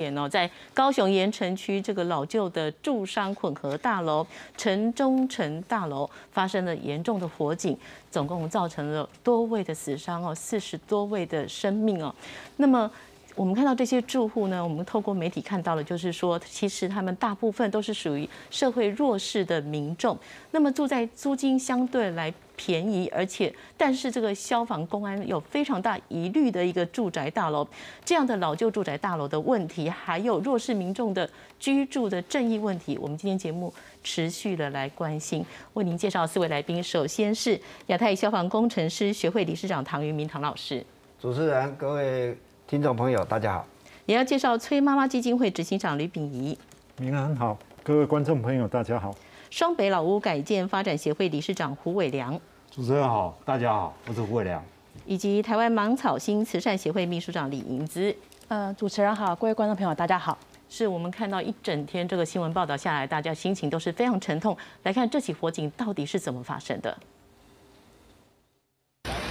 点哦，在高雄盐城区这个老旧的住商混合大楼城中城大楼发生了严重的火警，总共造成了多位的死伤哦，四十多位的生命哦。那么我们看到这些住户呢，我们透过媒体看到了，就是说其实他们大部分都是属于社会弱势的民众，那么住在租金相对来。便宜，而且但是这个消防公安有非常大疑虑的一个住宅大楼，这样的老旧住宅大楼的问题，还有弱势民众的居住的正义问题，我们今天节目持续的来关心，为您介绍四位来宾。首先是亚太消防工程师学会理事长唐云明唐老师，主持人各位听众朋友大家好，也要介绍崔妈妈基金会执行长吕炳仪，明安好，各位观众朋友大家好，双北老屋改建发展协会理事长胡伟良。主持人好，大家好，我是胡伟良，以及台湾芒草心慈善协会秘书长李银姿。呃，主持人好，各位观众朋友大家好。是我们看到一整天这个新闻报道下来，大家心情都是非常沉痛。来看这起火警到底是怎么发生的？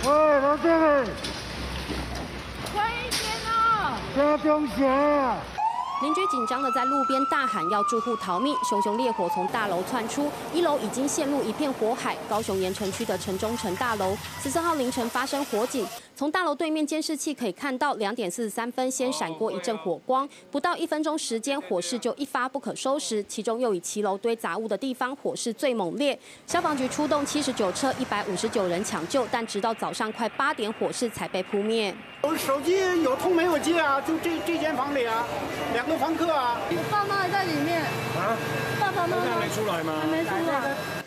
喂，老哦！加中学。邻居紧张的在路边大喊要住户逃命，熊熊烈火从大楼窜出，一楼已经陷入一片火海。高雄盐城区的城中城大楼十四号凌晨发生火警，从大楼对面监视器可以看到，两点四十三分先闪过一阵火光，不到一分钟时间，火势就一发不可收拾。其中又以骑楼堆杂物的地方火势最猛烈，消防局出动七十九车、一百五十九人抢救，但直到早上快八点，火势才被扑灭。我手机有通没有接啊？就这这间房里啊，两个房客啊。我爸妈还在里面。啊？爸爸妈妈还没出来吗？还没出来。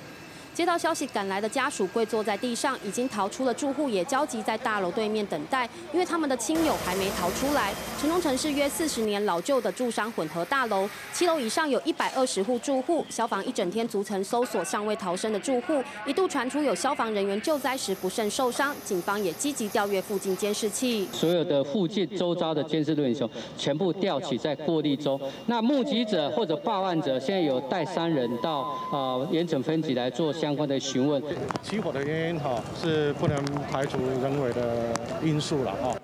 接到消息赶来的家属跪坐在地上，已经逃出了住户也焦急在大楼对面等待，因为他们的亲友还没逃出来。城中城是约四十年老旧的住商混合大楼，七楼以上有一百二十户住户。消防一整天逐层搜索尚未逃生的住户，一度传出有消防人员救灾时不慎受伤，警方也积极调阅附近监视器。所有的附近周遭的监视录影全部调取在过滤中。那目击者或者报案者现在有带三人到呃盐城分局来做。相关的询问，起火的原因哈是不能排除人为的因素了哈。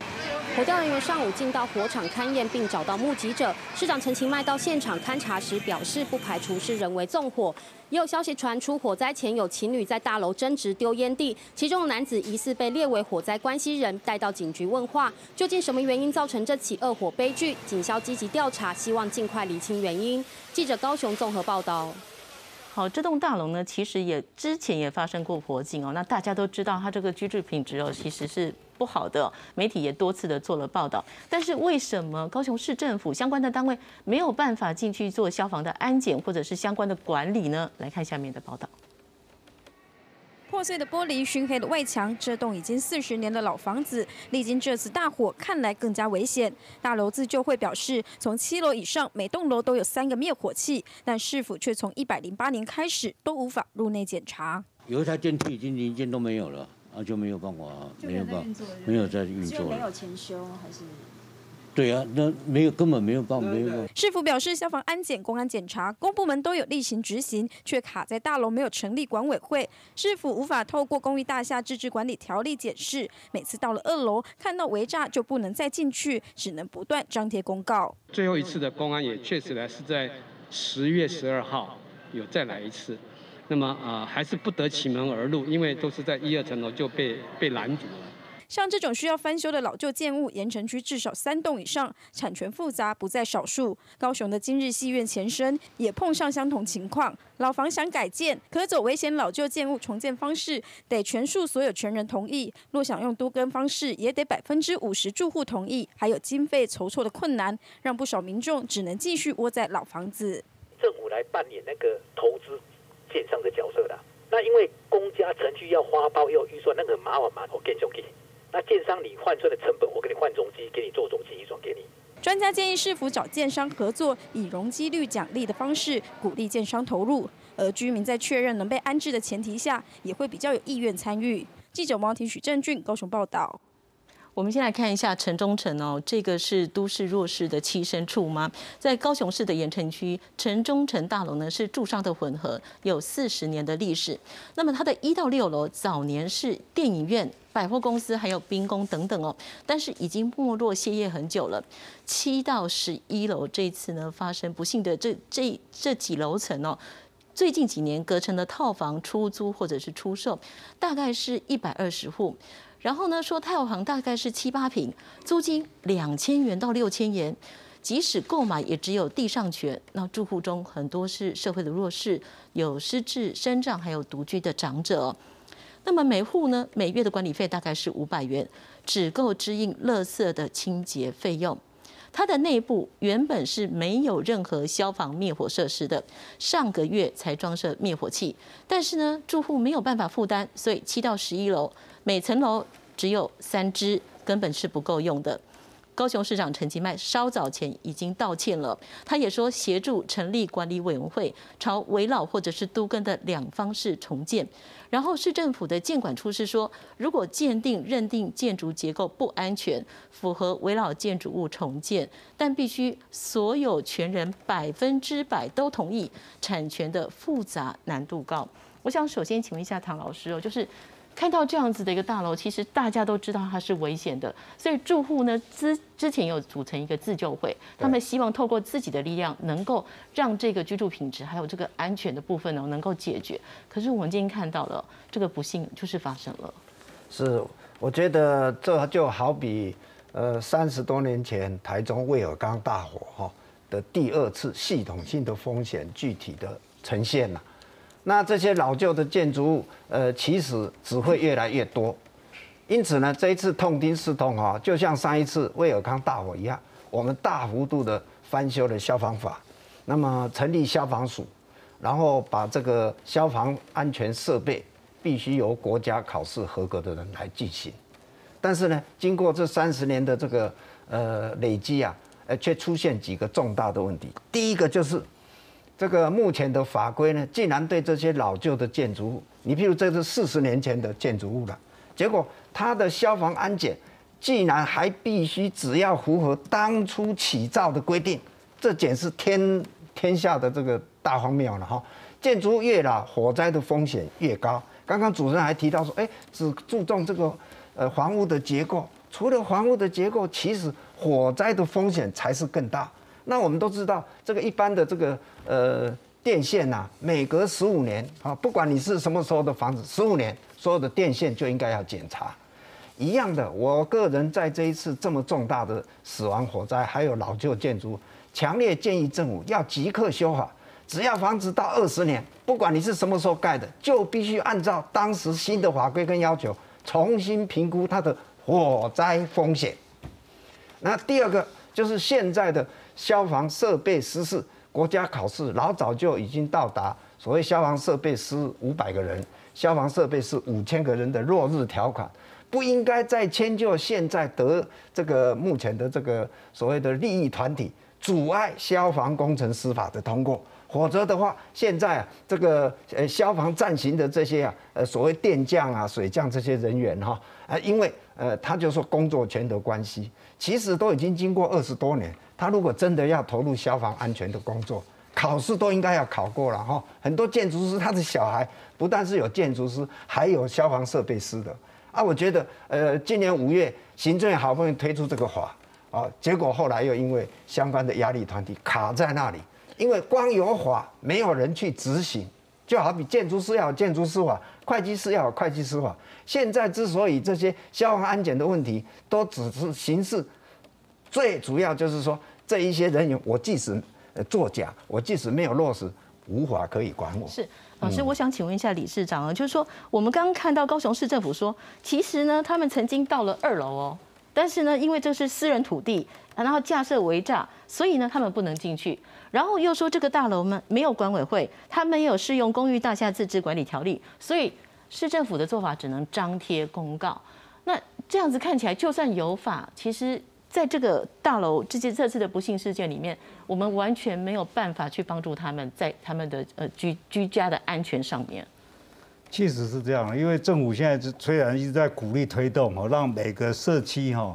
火调人员上午进到火场勘验，并找到目击者。市长陈其迈到现场勘查时表示，不排除是人为纵火。也有消息传出，火灾前有情侣在大楼争执丢烟蒂，其中的男子疑似被列为火灾关系人，带到警局问话。究竟什么原因造成这起恶火悲剧？警消积极调查，希望尽快厘清原因。记者高雄综合报道。好，这栋大楼呢，其实也之前也发生过火警哦。那大家都知道，它这个居住品质哦，其实是不好的。媒体也多次的做了报道。但是为什么高雄市政府相关的单位没有办法进去做消防的安检或者是相关的管理呢？来看下面的报道。破碎的玻璃、熏黑的外墙，这栋已经四十年的老房子，历经这次大火，看来更加危险。大楼自救会表示，从七楼以上，每栋楼都有三个灭火器，但市府却从一百零八年开始都无法入内检查。有一台电梯已经零件都没有了，啊，就没有办法，没有办法，没有在运作，没有钱修还是？对啊，那没有根本没有办法，没有。市府表示，消防安检、公安检查，公部门都有例行执行，却卡在大楼没有成立管委会，市府无法透过公寓大厦自治管理条例检视。每次到了二楼，看到违炸就不能再进去，只能不断张贴公告。最后一次的公安也确实来是在十月十二号有再来一次，那么啊还是不得其门而入，因为都是在一二层楼就被被拦阻了。像这种需要翻修的老旧建物，盐城区至少三栋以上，产权复杂不在少数。高雄的今日戏院前身也碰上相同情况，老房想改建，可走危险老旧建物重建方式，得全数所有权人同意；若想用多根方式，也得百分之五十住户同意，还有经费筹措的困难，让不少民众只能继续窝在老房子。政府来扮演那个投资建商的角色的，那因为公家程序要花包要预算，那个麻烦嘛，我更兄弟。那建商你换车的成本，我给你换中机，给你做中机一转给你。专家建议是否找建商合作，以容积率奖励的方式鼓励建商投入，而居民在确认能被安置的前提下，也会比较有意愿参与。记者王婷、许正俊高雄报道。我们先来看一下城中城哦，这个是都市弱势的栖身处吗？在高雄市的盐城区，城中城大楼呢是住商的混合，有四十年的历史。那么它的一到六楼早年是电影院、百货公司还有兵工等等哦，但是已经没落歇业很久了。七到十一楼这次呢发生不幸的这这这几楼层哦，最近几年隔成的套房出租或者是出售，大概是一百二十户。然后呢，说太行大概是七八平，租金两千元到六千元，即使购买也只有地上权。那住户中很多是社会的弱势，有失智、身障，还有独居的长者。那么每户呢，每月的管理费大概是五百元，只够支应垃圾的清洁费用。它的内部原本是没有任何消防灭火设施的，上个月才装设灭火器，但是呢，住户没有办法负担，所以七到十一楼。每层楼只有三只，根本是不够用的。高雄市长陈其迈稍早前已经道歉了，他也说协助成立管理委员会，朝围老或者是都更的两方式重建。然后市政府的建管处是说，如果鉴定认定建筑结构不安全，符合围老建筑物重建，但必须所有权人百分之百都同意，产权的复杂难度高。我想首先请问一下唐老师哦，就是。看到这样子的一个大楼，其实大家都知道它是危险的，所以住户呢之之前有组成一个自救会，他们希望透过自己的力量，能够让这个居住品质还有这个安全的部分呢能够解决。可是我们今天看到了这个不幸就是发生了。是，我觉得这就好比呃三十多年前台中威尔刚大火哈的第二次系统性的风险具体的呈现了。那这些老旧的建筑物，呃，其实只会越来越多。因此呢，这一次痛定思痛哈，就像上一次威尔康大火一样，我们大幅度的翻修了消防法，那么成立消防署，然后把这个消防安全设备必须由国家考试合格的人来进行。但是呢，经过这三十年的这个呃累积啊，呃，却出现几个重大的问题。第一个就是。这个目前的法规呢，竟然对这些老旧的建筑物，你譬如这是四十年前的建筑物了，结果它的消防安检，竟然还必须只要符合当初起造的规定，这简直天天下的这个大荒谬了哈！建筑物越老，火灾的风险越高。刚刚主持人还提到说，哎，只注重这个呃房屋的结构，除了房屋的结构，其实火灾的风险才是更大。那我们都知道，这个一般的这个呃电线呐，每隔十五年啊，不管你是什么时候的房子，十五年所有的电线就应该要检查。一样的，我个人在这一次这么重大的死亡火灾，还有老旧建筑，强烈建议政府要即刻修好。只要房子到二十年，不管你是什么时候盖的，就必须按照当时新的法规跟要求，重新评估它的火灾风险。那第二个就是现在的。消防设备师是国家考试老早就已经到达所谓消防设备师五百个人，消防设备是五千个人的落日条款，不应该再迁就现在得这个目前的这个所谓的利益团体阻碍消防工程司法的通过，否则的话，现在啊这个呃消防暂行的这些啊呃所谓电匠啊水匠这些人员哈啊因为呃他就说工作权的关系，其实都已经经过二十多年。他如果真的要投入消防安全的工作，考试都应该要考过了哈。很多建筑师他的小孩不但是有建筑师，还有消防设备师的啊。我觉得，呃，今年五月行政院好不容易推出这个法啊，结果后来又因为相关的压力团体卡在那里，因为光有法没有人去执行，就好比建筑师要有建筑师法，会计师要有会计师法。现在之所以这些消防安检的问题都只是形式。最主要就是说，这一些人员，我即使作假，我即使没有落实，无法可以管我。是老师，我想请问一下理事长啊，就是说，我们刚刚看到高雄市政府说，其实呢，他们曾经到了二楼哦，但是呢，因为这是私人土地，然后架设围栅，所以呢，他们不能进去。然后又说这个大楼呢没有管委会，他没有适用公寓大厦自治管理条例，所以市政府的做法只能张贴公告。那这样子看起来，就算有法，其实。在这个大楼这些这次的不幸事件里面，我们完全没有办法去帮助他们在他们的呃居居家的安全上面。确实是这样，因为政府现在虽然一直在鼓励推动哦，让每个社区哈，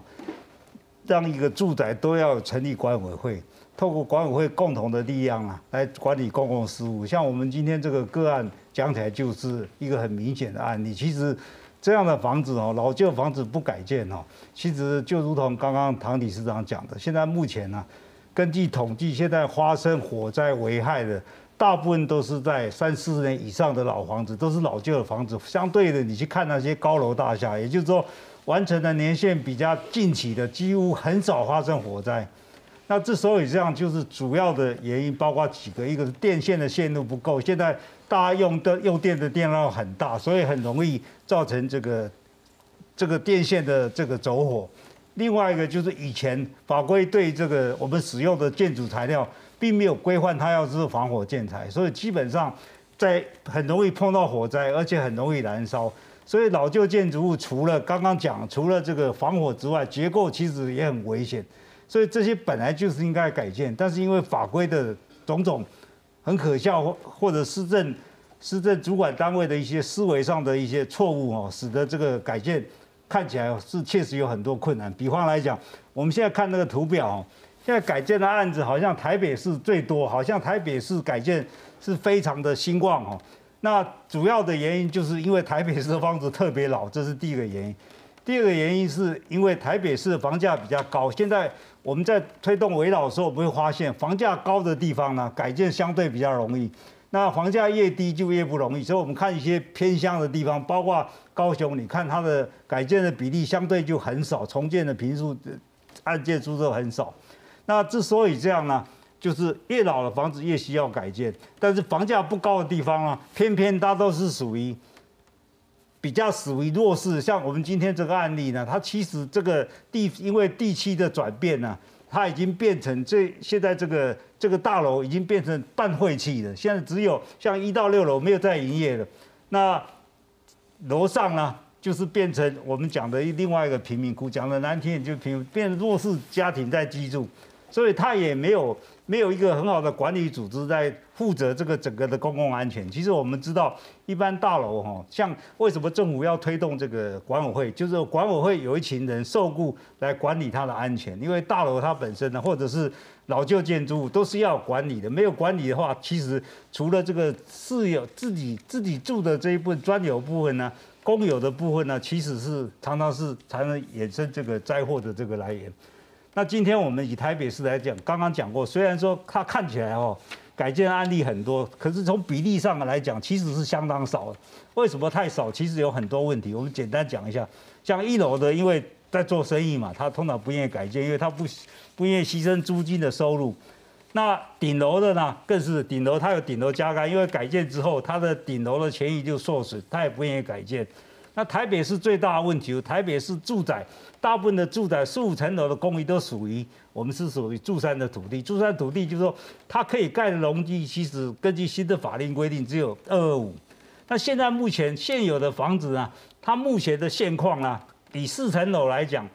让一个住宅都要成立管委会，透过管委会共同的力量啊，来管理公共事务。像我们今天这个个案讲起来就是一个很明显的案例。其实这样的房子哦，老旧房子不改建哦，其实就如同刚刚唐理事长讲的，现在目前呢，根据统计，现在发生火灾危害的。大部分都是在三四十年以上的老房子，都是老旧的房子。相对的，你去看那些高楼大厦，也就是说，完成的年限比较近期的，几乎很少发生火灾。那之所以这样，就是主要的原因包括几个：一个是电线的线路不够，现在大家用的用电的电量很大，所以很容易造成这个这个电线的这个走火；另外一个就是以前法规对这个我们使用的建筑材料。并没有规范它要是防火建材，所以基本上在很容易碰到火灾，而且很容易燃烧。所以老旧建筑物除了刚刚讲，除了这个防火之外，结构其实也很危险。所以这些本来就是应该改建，但是因为法规的种种很可笑，或或者市政市政主管单位的一些思维上的一些错误哦，使得这个改建看起来是确实有很多困难。比方来讲，我们现在看那个图表。现在改建的案子好像台北市最多，好像台北市改建是非常的兴旺哦。那主要的原因就是因为台北市的房子特别老，这是第一个原因。第二个原因是因为台北市的房价比较高。现在我们在推动围绕的时候，我们会发现房价高的地方呢，改建相对比较容易。那房价越低就越不容易。所以我们看一些偏乡的地方，包括高雄，你看它的改建的比例相对就很少，重建的平数案件数都很少。那之所以这样呢，就是越老的房子越需要改建，但是房价不高的地方呢，偏偏它都是属于比较属于弱势。像我们今天这个案例呢，它其实这个地因为地区的转变呢，它已经变成这现在这个这个大楼已经变成半废弃的，现在只有像一到六楼没有在营业了，那楼上呢？就是变成我们讲的另外一个贫民窟，讲的难听点就贫变弱势家庭在居住。所以他也没有没有一个很好的管理组织在负责这个整个的公共安全。其实我们知道，一般大楼哈，像为什么政府要推动这个管委会，就是管委会有一群人受雇来管理它的安全。因为大楼它本身呢，或者是老旧建筑物都是要管理的，没有管理的话，其实除了这个私有自己自己住的这一部分专有部分呢，公有的部分呢，其实是常常是才能衍生这个灾祸的这个来源。那今天我们以台北市来讲，刚刚讲过，虽然说它看起来哦改建案例很多，可是从比例上来讲，其实是相当少的。为什么太少？其实有很多问题。我们简单讲一下，像一楼的，因为在做生意嘛，他通常不愿意改建，因为他不不愿意牺牲租金的收入。那顶楼的呢，更是顶楼，它有顶楼加盖，因为改建之后，它的顶楼的权益就受损，他也不愿意改建。那台北市最大的问题，台北市住宅大部分的住宅四五层楼的公寓都属于我们是属于住山的土地，住山土地就是说它可以盖的容积，其实根据新的法令规定只有二二五。那现在目前现有的房子呢，它目前的现况呢，以四层楼来讲，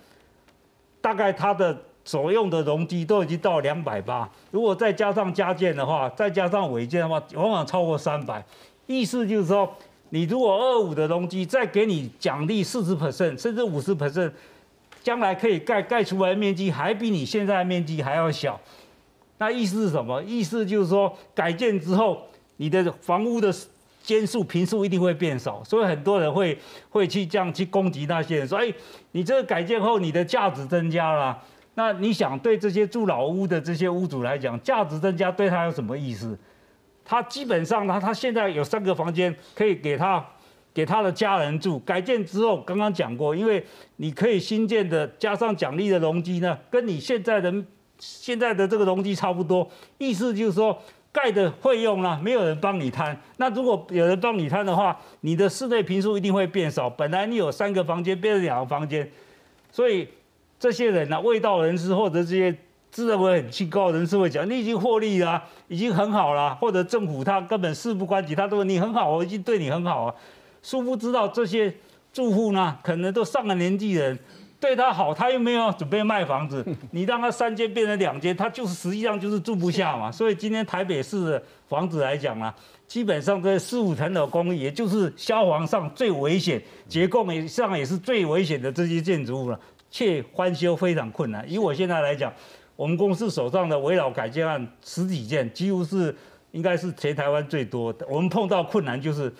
大概它的所用的容积都已经到两百八，如果再加上加建的话，再加上违建的话，往往超过三百。意思就是说。你如果二五的容积再给你奖励四十 percent 甚至五十 percent，将来可以盖盖出来的面积还比你现在的面积还要小。那意思是什么？意思就是说改建之后，你的房屋的间数、平数一定会变少。所以很多人会会去这样去攻击那些人，说：哎，你这个改建后你的价值增加了。那你想对这些住老屋的这些屋主来讲，价值增加对他有什么意思？他基本上呢，他现在有三个房间可以给他给他的家人住。改建之后，刚刚讲过，因为你可以新建的加上奖励的容积呢，跟你现在的现在的这个容积差不多。意思就是说，盖的费用呢，没有人帮你摊。那如果有人帮你摊的话，你的室内平数一定会变少。本来你有三个房间，变成两个房间，所以这些人呢，味道人士或者这些。自认为很清高的人士会讲，你已经获利了，已经很好了，或者政府他根本事不关己，他都你很好，我已经对你很好啊。殊不知道这些住户呢，可能都上了年纪人，对他好，他又没有准备卖房子，你让他三间变成两间，他就是实际上就是住不下嘛。所以今天台北市的房子来讲啊，基本上这四五层的公寓，也就是消防上最危险、结构上也是最危险的这些建筑物了，却翻修非常困难。以我现在来讲，我们公司手上的围绕改建案十几件，几乎是应该是全台湾最多的。我们碰到困难就是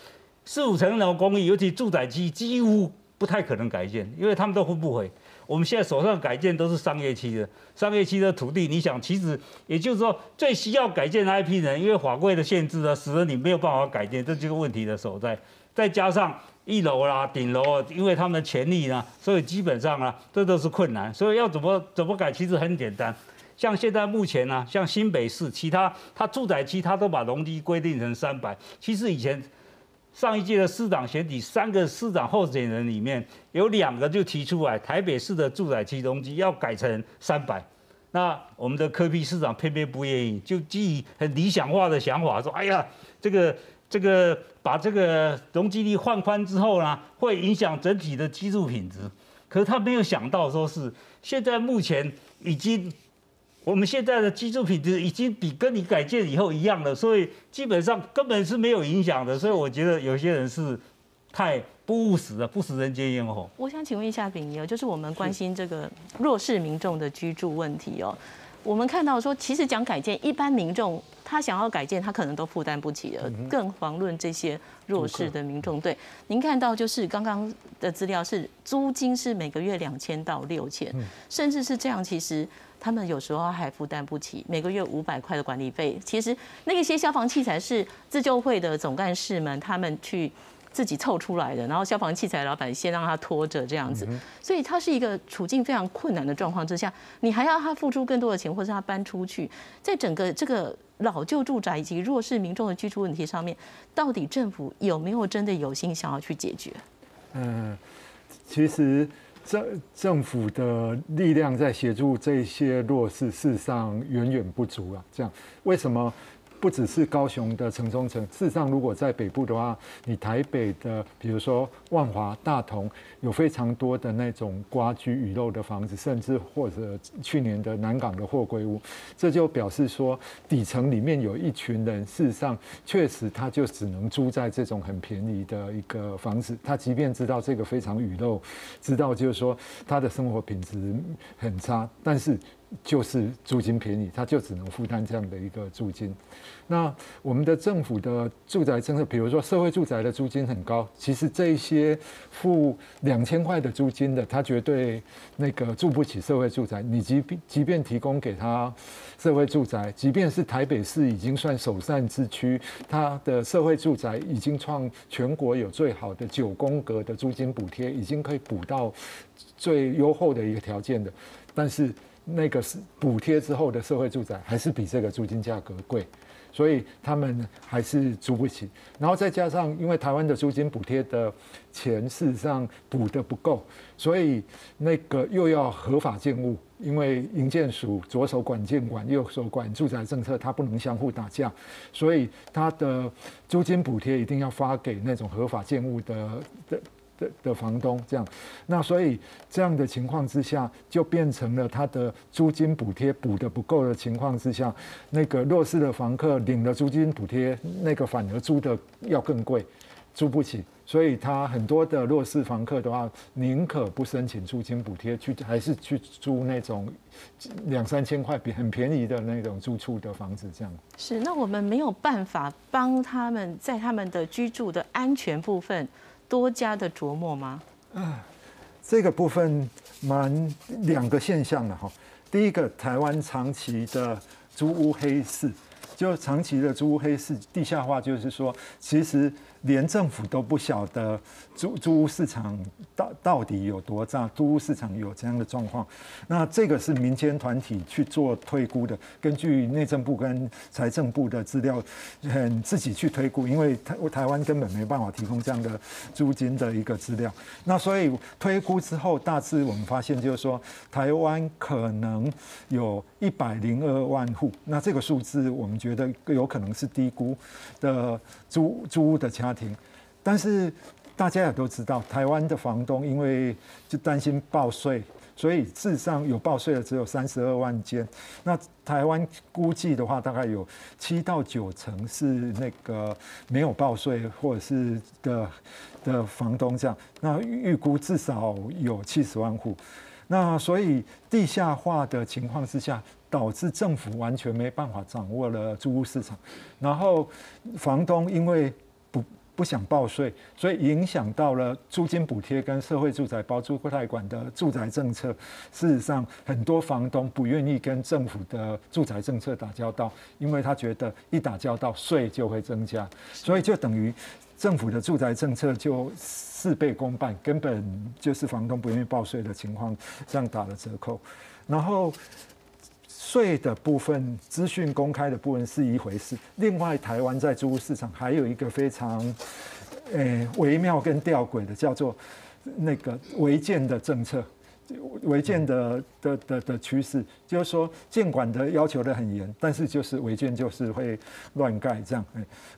四五层楼公寓，尤其住宅区，几乎。不太可能改建，因为他们都分不回。我们现在手上改建都是商业区的，商业区的土地，你想，其实也就是说，最需要改建的一批人，因为法规的限制呢，使得你没有办法改建，这就是问题的所在。再加上一楼啦、顶楼啊，因为他们的权利呢，所以基本上啊，这都是困难。所以要怎么怎么改，其实很简单。像现在目前呢，像新北市，其他它住宅区，它都把容积规定成三百，其实以前。上一届的市长选举，三个市长候选人里面有两个就提出来，台北市的住宅区容积要改成三百。那我们的科批市长偏偏不愿意，就基于很理想化的想法说：“哎呀，这个这个把这个容积率放宽之后呢，会影响整体的居住品质。”可是他没有想到，说是现在目前已经。我们现在的居住品质已经比跟你改建以后一样了，所以基本上根本是没有影响的。所以我觉得有些人是太不务实了，不食人间烟火。我想请问一下炳尼哦，就是我们关心这个弱势民众的居住问题哦。我们看到说，其实讲改建，一般民众他想要改建，他可能都负担不起的，更遑论这些弱势的民众。对，您看到就是刚刚的资料是租金是每个月两千到六千，甚至是这样，其实。他们有时候还负担不起每个月五百块的管理费。其实那些消防器材是自救会的总干事们他们去自己凑出来的，然后消防器材老板先让他拖着这样子，所以他是一个处境非常困难的状况之下，你还要他付出更多的钱，或是他搬出去，在整个这个老旧住宅以及弱势民众的居住问题上面，到底政府有没有真的有心想要去解决？嗯，其实。政政府的力量在协助这些弱势，事实上远远不足啊。这样，为什么？不只是高雄的城中城，事实上，如果在北部的话，你台北的，比如说万华、大同，有非常多的那种瓜居雨漏的房子，甚至或者去年的南港的货柜屋，这就表示说，底层里面有一群人，事实上确实他就只能住在这种很便宜的一个房子，他即便知道这个非常雨漏，知道就是说他的生活品质很差，但是。就是租金便宜，他就只能负担这样的一个租金。那我们的政府的住宅政策，比如说社会住宅的租金很高，其实这些付两千块的租金的，他绝对那个住不起社会住宅。你即便即便提供给他社会住宅，即便是台北市已经算首善之区，它的社会住宅已经创全国有最好的九宫格的租金补贴，已经可以补到最优厚的一个条件的，但是。那个是补贴之后的社会住宅，还是比这个租金价格贵，所以他们还是租不起。然后再加上，因为台湾的租金补贴的钱事实上补的不够，所以那个又要合法建物，因为营建署左手管建管，右手管住宅政策，它不能相互打架，所以它的租金补贴一定要发给那种合法建物的的。的的房东这样，那所以这样的情况之下，就变成了他的租金补贴补的不够的情况之下，那个弱势的房客领了租金补贴，那个反而租的要更贵，租不起，所以他很多的弱势房客的话，宁可不申请租金补贴，去还是去租那种两三千块比很便宜的那种租处的房子这样。是，那我们没有办法帮他们在他们的居住的安全部分。多加的琢磨吗？啊，这个部分蛮两个现象的哈。第一个，台湾长期的租屋黑市，就长期的租屋黑市地下化，就是说，其实。连政府都不晓得租租屋市场到到底有多大，租屋市场有这样的状况，那这个是民间团体去做推估的，根据内政部跟财政部的资料，很自己去推估，因为台台湾根本没办法提供这样的租金的一个资料，那所以推估之后，大致我们发现就是说，台湾可能有一百零二万户，那这个数字我们觉得有可能是低估的租租屋的强。家庭，但是大家也都知道，台湾的房东因为就担心报税。所以事实上有报税的只有三十二万间，那台湾估计的话，大概有七到九成是那个没有报税或者是的的房东这样，那预估至少有七十万户，那所以地下化的情况之下，导致政府完全没办法掌握了租屋市场，然后房东因为。不想报税，所以影响到了租金补贴跟社会住宅包租贷款的住宅政策。事实上，很多房东不愿意跟政府的住宅政策打交道，因为他觉得一打交道税就会增加，所以就等于政府的住宅政策就事倍功半，根本就是房东不愿意报税的情况，这样打了折扣。然后。税的部分、资讯公开的部分是一回事。另外，台湾在租屋市场还有一个非常，诶微妙跟吊诡的，叫做那个违建的政策。违建的的的的趋势，就是说建管的要求的很严，但是就是违建就是会乱盖这样。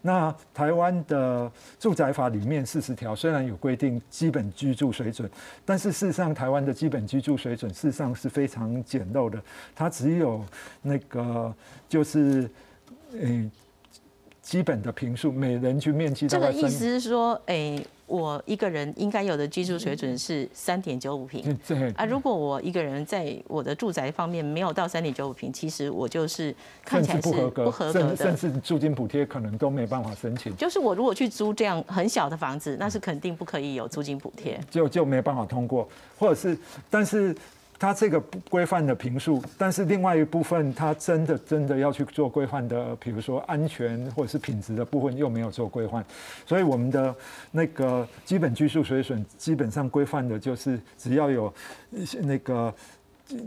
那台湾的住宅法里面四十条虽然有规定基本居住水准，但是事实上台湾的基本居住水准事实上是非常简陋的，它只有那个就是嗯基本的平数，每人均面积这个意思是说，诶。我一个人应该有的居住水准是三点九五平，啊，如果我一个人在我的住宅方面没有到三点九五平，其实我就是看起来是不合格的，甚至租金补贴可能都没办法申请。就是我如果去租这样很小的房子，那是肯定不可以有租金补贴，就就没办法通过，或者是，但是。它这个规范的评述，但是另外一部分，它真的真的要去做规范的，比如说安全或者是品质的部分又没有做规范，所以我们的那个基本居住水准基本上规范的就是只要有那个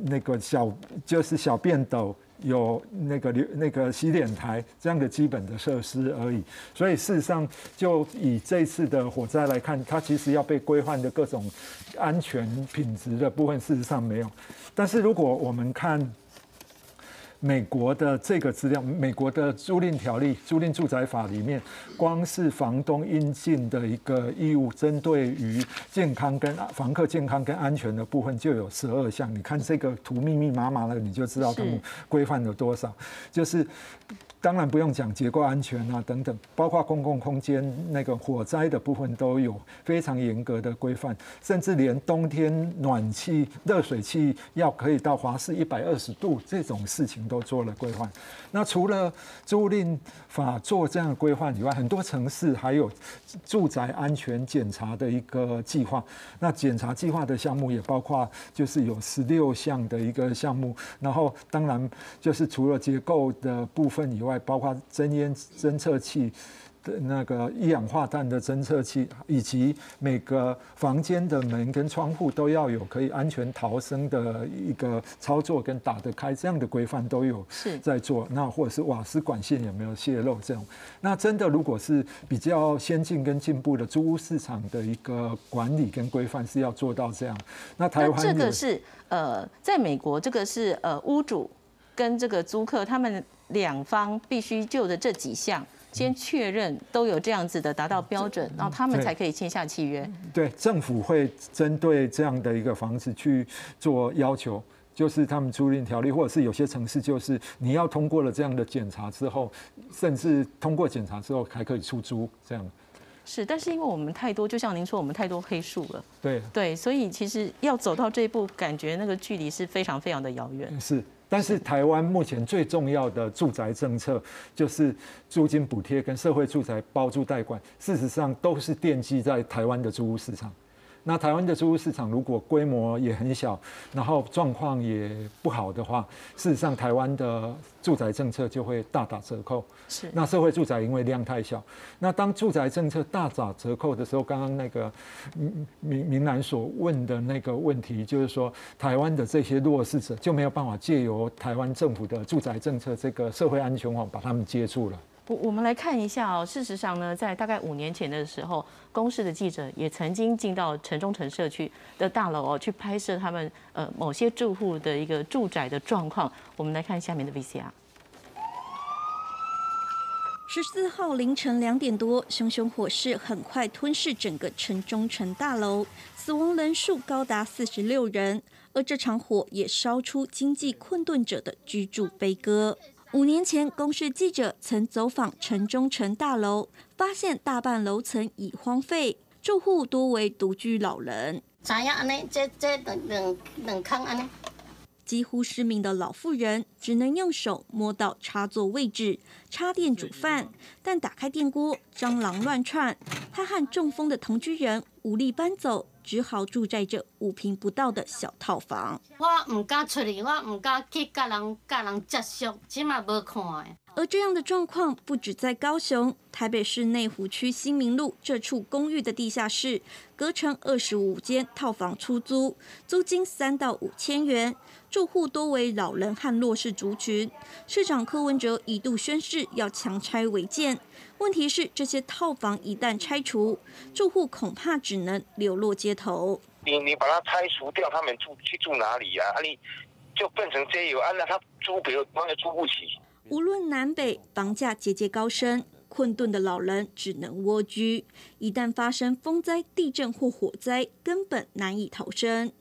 那个小就是小便斗。有那个流那个洗脸台这样的基本的设施而已，所以事实上就以这次的火灾来看，它其实要被规范的各种安全品质的部分，事实上没有。但是如果我们看。美国的这个资料，美国的租赁条例、租赁住宅法里面，光是房东应尽的一个义务，针对于健康跟房客健康跟安全的部分，就有十二项。你看这个图密密麻麻的，你就知道他们规范了多少，就是。当然不用讲结构安全啊等等，包括公共空间那个火灾的部分都有非常严格的规范，甚至连冬天暖气热水器要可以到华氏一百二十度这种事情都做了规范。那除了租赁法做这样的规划以外，很多城市还有住宅安全检查的一个计划。那检查计划的项目也包括就是有十六项的一个项目，然后当然就是除了结构的部分以外。包括增烟侦测器的那个一氧化碳的侦测器，以及每个房间的门跟窗户都要有可以安全逃生的一个操作跟打得开这样的规范都有在做。那或者是瓦斯管线有没有泄漏这种？那真的如果是比较先进跟进步的租屋市场的一个管理跟规范是要做到这样。那台湾这个是呃，在美国这个是呃屋主跟这个租客他们。两方必须就着这几项先确认都有这样子的达到标准，然后他们才可以签下契约。对，政府会针对这样的一个房子去做要求，就是他们租赁条例，或者是有些城市就是你要通过了这样的检查之后，甚至通过检查之后还可以出租这样。是，但是因为我们太多，就像您说，我们太多黑数了。对对，所以其实要走到这一步，感觉那个距离是非常非常的遥远。是。但是台湾目前最重要的住宅政策就是租金补贴跟社会住宅包租代管，事实上都是奠基在台湾的租屋市场。那台湾的租屋市场如果规模也很小，然后状况也不好的话，事实上台湾的住宅政策就会大打折扣。是。那社会住宅因为量太小，那当住宅政策大打折扣的时候，刚刚那个明明南所问的那个问题，就是说台湾的这些弱势者就没有办法借由台湾政府的住宅政策这个社会安全网把他们接住了。我我们来看一下哦，事实上呢，在大概五年前的时候，公视的记者也曾经进到城中城社区的大楼哦，去拍摄他们呃某些住户的一个住宅的状况。我们来看下面的 VCR。十四号凌晨两点多，熊熊火势很快吞噬整个城中城大楼，死亡人数高达四十六人。而这场火也烧出经济困顿者的居住悲歌。五年前，公视记者曾走访城中城大楼，发现大半楼层已荒废，住户多为独居老人。怎样安尼？这这两两两坑安尼？几乎失明的老妇人只能用手摸到插座位置，插电煮饭，但打开电锅，蟑螂乱窜。她和中风的同居人无力搬走，只好住在这五平不到的小套房。我唔敢出去，我唔敢去甲人甲人接触，起码无看的。而这样的状况不止在高雄，台北市内湖区新民路这处公寓的地下室，隔成二十五间套房出租，租金三到五千元，住户多为老人和弱势族群。市长柯文哲一度宣誓要强拆违建，问题是这些套房一旦拆除，住户恐怕只能流落街头。你你把它拆除掉，他们住去住哪里呀？啊，你就变成街友，啊，那他租别的方又租不起。无论南北，房价节节高升，困顿的老人只能蜗居。一旦发生风灾、地震或火灾，根本难以逃生。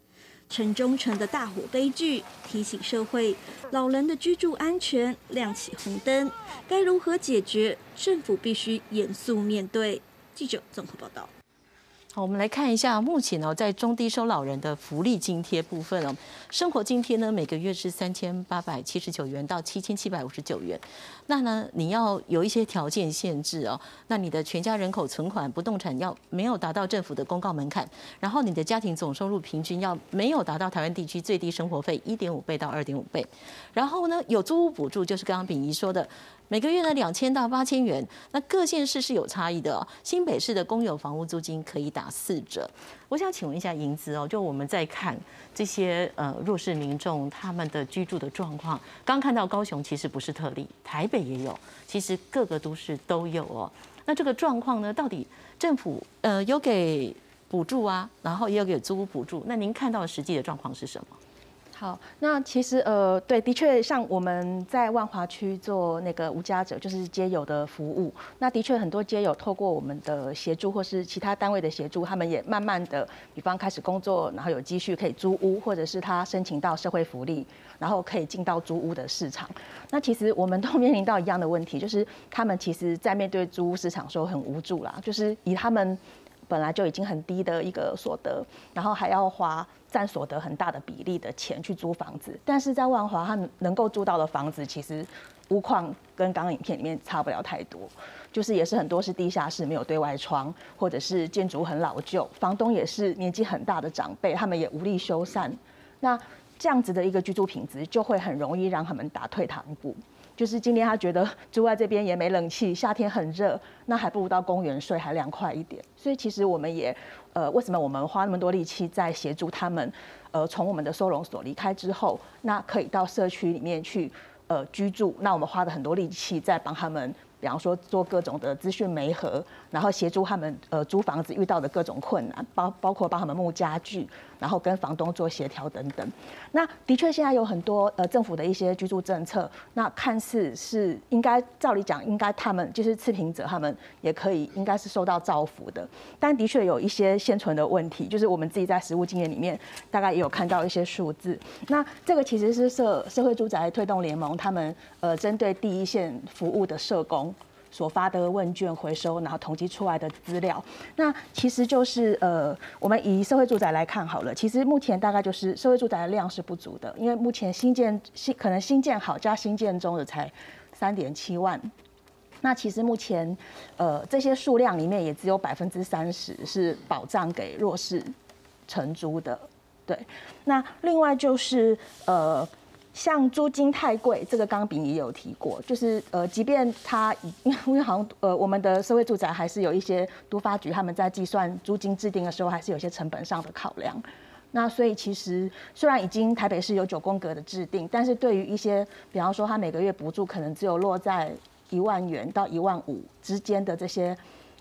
城中城的大火悲剧提醒社会，老人的居住安全亮起红灯，该如何解决？政府必须严肃面对。记者综合报道。好，我们来看一下目前呢，在中低收老人的福利津贴部分哦，生活津贴呢每个月是三千八百七十九元到七千七百五十九元。那呢，你要有一些条件限制哦，那你的全家人口存款、不动产要没有达到政府的公告门槛，然后你的家庭总收入平均要没有达到台湾地区最低生活费一点五倍到二点五倍，然后呢，有租屋补助，就是刚刚秉仪说的。每个月呢两千到八千元，那各县市是有差异的。新北市的公有房屋租金可以打四折。我想请问一下银子哦，就我们在看这些呃弱势民众他们的居住的状况，刚看到高雄其实不是特例，台北也有，其实各个都市都有哦。那这个状况呢，到底政府呃有给补助啊，然后也有给租屋补助，那您看到实际的状况是什么？好，那其实呃，对，的确像我们在万华区做那个无家者，就是街友的服务。那的确很多街友透过我们的协助，或是其他单位的协助，他们也慢慢的，比方开始工作，然后有积蓄可以租屋，或者是他申请到社会福利，然后可以进到租屋的市场。那其实我们都面临到一样的问题，就是他们其实在面对租屋市场时候很无助啦，就是以他们。本来就已经很低的一个所得，然后还要花占所得很大的比例的钱去租房子，但是在万华，他能够租到的房子其实屋况跟刚刚影片里面差不了太多，就是也是很多是地下室，没有对外窗，或者是建筑很老旧，房东也是年纪很大的长辈，他们也无力修缮，那这样子的一个居住品质就会很容易让他们打退堂鼓。就是今天他觉得住在这边也没冷气，夏天很热，那还不如到公园睡，还凉快一点。所以其实我们也，呃，为什么我们花那么多力气在协助他们，呃，从我们的收容所离开之后，那可以到社区里面去，呃，居住。那我们花了很多力气在帮他们。比方说做各种的资讯媒合，然后协助他们呃租房子遇到的各种困难，包包括帮他们木家具，然后跟房东做协调等等。那的确现在有很多呃政府的一些居住政策，那看似是应该照理讲应该他们就是次贫者他们也可以应该是受到造福的，但的确有一些现存的问题，就是我们自己在实务经验里面大概也有看到一些数字。那这个其实是社社会住宅推动联盟他们呃针对第一线服务的社工。所发的问卷回收，然后统计出来的资料，那其实就是呃，我们以社会住宅来看好了。其实目前大概就是社会住宅的量是不足的，因为目前新建新可能新建好加新建中的才三点七万。那其实目前呃这些数量里面也只有百分之三十是保障给弱势承租的。对，那另外就是呃。像租金太贵，这个刚炳也有提过，就是呃，即便他 因为好像呃，我们的社会住宅还是有一些都发局他们在计算租金制定的时候，还是有些成本上的考量。那所以其实虽然已经台北市有九宫格的制定，但是对于一些比方说他每个月补助可能只有落在一万元到一万五之间的这些。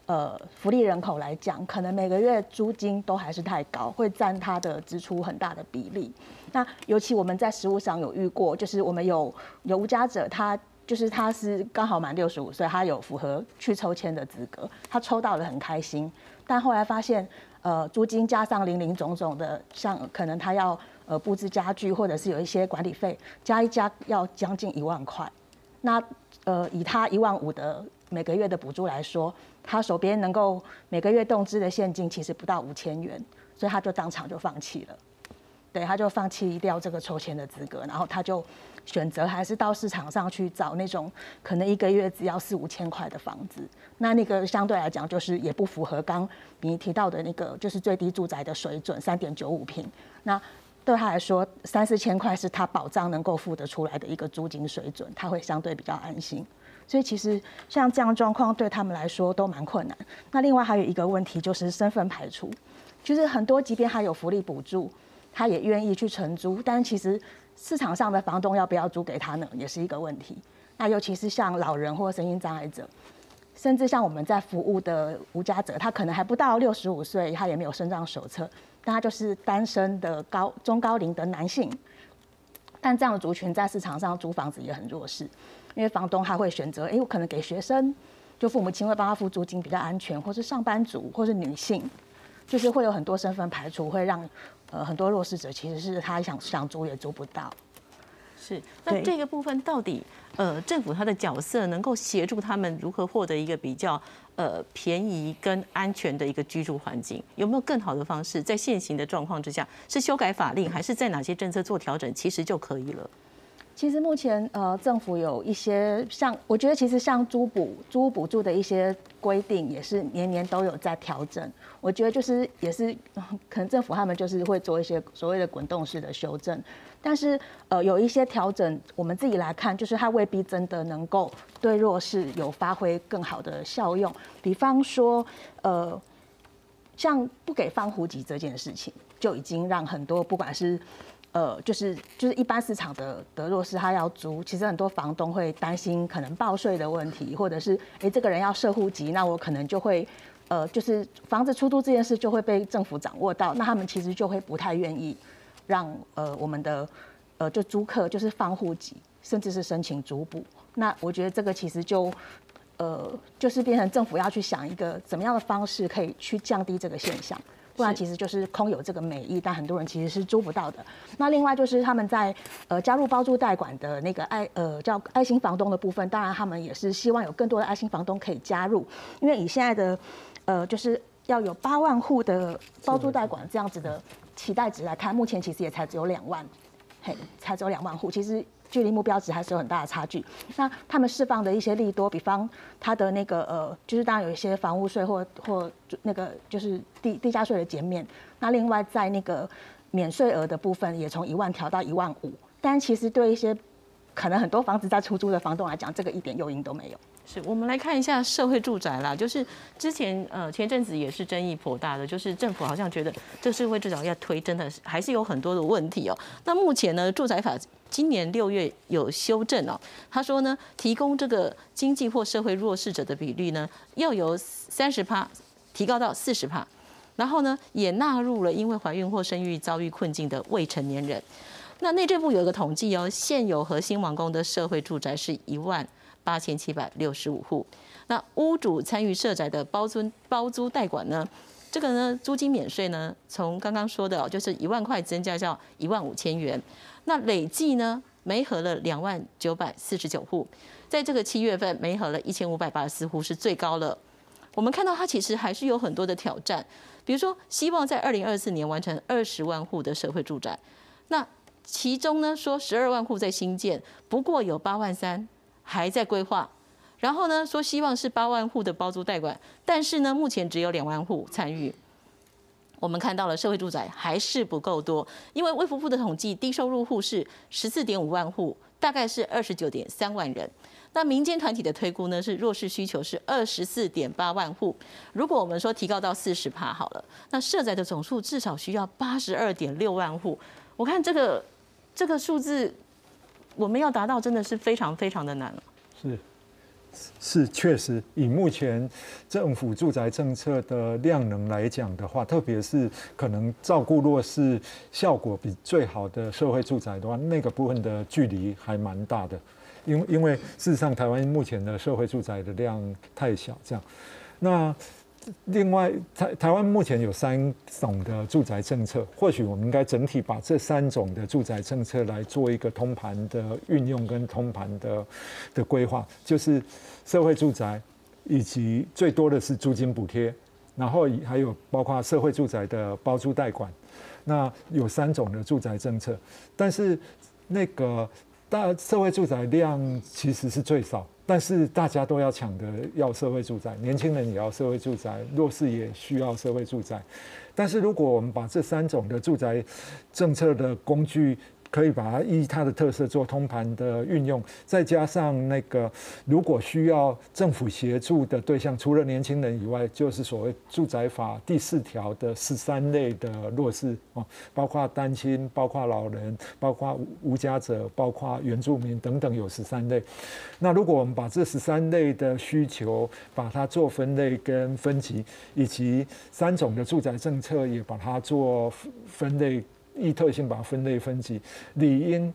呃，福利人口来讲，可能每个月租金都还是太高，会占他的支出很大的比例。那尤其我们在实务上有遇过，就是我们有有无家者，他就是他是刚好满六十五岁，他有符合去抽签的资格，他抽到了很开心。但后来发现，呃，租金加上零零总总的，像可能他要呃布置家具，或者是有一些管理费，加一加要将近一万块。那呃，以他一万五的每个月的补助来说，他手边能够每个月动支的现金其实不到五千元，所以他就当场就放弃了。对，他就放弃掉这个抽签的资格，然后他就选择还是到市场上去找那种可能一个月只要四五千块的房子。那那个相对来讲就是也不符合刚你提到的那个就是最低住宅的水准，三点九五平。那对他来说，三四千块是他保障能够付得出来的一个租金水准，他会相对比较安心。所以其实像这样状况对他们来说都蛮困难。那另外还有一个问题就是身份排除，就是很多即便他有福利补助。他也愿意去承租，但其实市场上的房东要不要租给他呢，也是一个问题。那尤其是像老人或身心障碍者，甚至像我们在服务的无家者，他可能还不到六十五岁，他也没有身障手册，但他就是单身的高中高龄的男性。但这样的族群在市场上租房子也很弱势，因为房东他会选择，哎，我可能给学生，就父母亲会帮他付租金比较安全，或是上班族，或是女性，就是会有很多身份排除，会让。呃，很多弱势者其实是他想想租也租不到。是，那这个部分到底呃，政府它的角色能够协助他们如何获得一个比较呃便宜跟安全的一个居住环境？有没有更好的方式？在现行的状况之下，是修改法令，还是在哪些政策做调整，其实就可以了？其实目前呃，政府有一些像，我觉得其实像租补、租补助的一些规定，也是年年都有在调整。我觉得就是也是可能政府他们就是会做一些所谓的滚动式的修正，但是呃有一些调整，我们自己来看，就是它未必真的能够对弱势有发挥更好的效用。比方说呃，像不给放户籍这件事情，就已经让很多不管是呃，就是就是一般市场的德弱势，他要租，其实很多房东会担心可能报税的问题，或者是哎，这个人要设户籍，那我可能就会呃，就是房子出租这件事就会被政府掌握到，那他们其实就会不太愿意让呃我们的呃就租客就是放户籍，甚至是申请租补。那我觉得这个其实就呃就是变成政府要去想一个怎么样的方式可以去降低这个现象。不然其实就是空有这个美意，但很多人其实是租不到的。那另外就是他们在呃加入包租代管的那个爱呃叫爱心房东的部分，当然他们也是希望有更多的爱心房东可以加入，因为以现在的呃就是要有八万户的包租代管这样子的期待值来看，目前其实也才只有两万，嘿，才只有两万户，其实。距离目标值还是有很大的差距。那他们释放的一些利多，比方他的那个呃，就是当然有一些房屋税或或那个就是地地价税的减免。那另外在那个免税额的部分，也从一万调到一万五。但其实对一些可能很多房子在出租的房东来讲，这个一点诱因都没有。是我们来看一下社会住宅啦，就是之前呃前阵子也是争议颇大的，就是政府好像觉得这社会住宅要推，真的是还是有很多的问题哦。那目前呢，住宅法今年六月有修正哦，他说呢，提供这个经济或社会弱势者的比率呢，要由三十帕提高到四十帕，然后呢，也纳入了因为怀孕或生育遭遇困境的未成年人。那内政部有一个统计哦，现有核心王宫的社会住宅是一万。八千七百六十五户，那屋主参与社宅的包租包租代管呢？这个呢，租金免税呢，从刚刚说的哦，就是一万块增加到一万五千元。那累计呢，没合了两万九百四十九户，在这个七月份没合了一千五百八十四户是最高了。我们看到它其实还是有很多的挑战，比如说希望在二零二四年完成二十万户的社会住宅，那其中呢说十二万户在新建，不过有八万三。还在规划，然后呢说希望是八万户的包租代管，但是呢目前只有两万户参与。我们看到了社会住宅还是不够多，因为卫福部的统计，低收入户是十四点五万户，大概是二十九点三万人。那民间团体的推估呢是弱势需求是二十四点八万户。如果我们说提高到四十趴好了，那社宅的总数至少需要八十二点六万户。我看这个这个数字。我们要达到真的是非常非常的难了。是，是确实以目前政府住宅政策的量能来讲的话，特别是可能照顾弱势效果比最好的社会住宅的话，那个部分的距离还蛮大的。因因为事实上台湾目前的社会住宅的量太小，这样，那。另外，台台湾目前有三种的住宅政策，或许我们应该整体把这三种的住宅政策来做一个通盘的运用跟通盘的的规划，就是社会住宅，以及最多的是租金补贴，然后还有包括社会住宅的包租代管，那有三种的住宅政策，但是那个大社会住宅量其实是最少。但是大家都要抢的要社会住宅，年轻人也要社会住宅，弱势也需要社会住宅。但是如果我们把这三种的住宅政策的工具，可以把它依它的特色做通盘的运用，再加上那个如果需要政府协助的对象，除了年轻人以外，就是所谓住宅法第四条的十三类的弱势哦，包括单亲、包括老人、包括无家者、包括原住民等等，有十三类。那如果我们把这十三类的需求，把它做分类跟分级，以及三种的住宅政策也把它做分类。依特性把它分类分级，理应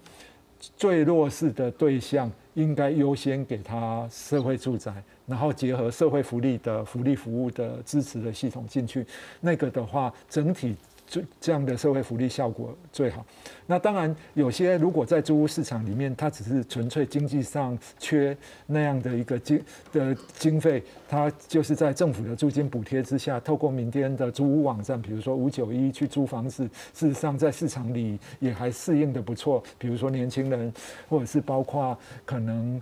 最弱势的对象应该优先给他社会住宅，然后结合社会福利的福利服务的支持的系统进去，那个的话整体。这这样的社会福利效果最好。那当然，有些如果在租屋市场里面，它只是纯粹经济上缺那样的一个经的经费，它就是在政府的租金补贴之下，透过民间的租屋网站，比如说五九一去租房子，事实上在市场里也还适应的不错。比如说年轻人，或者是包括可能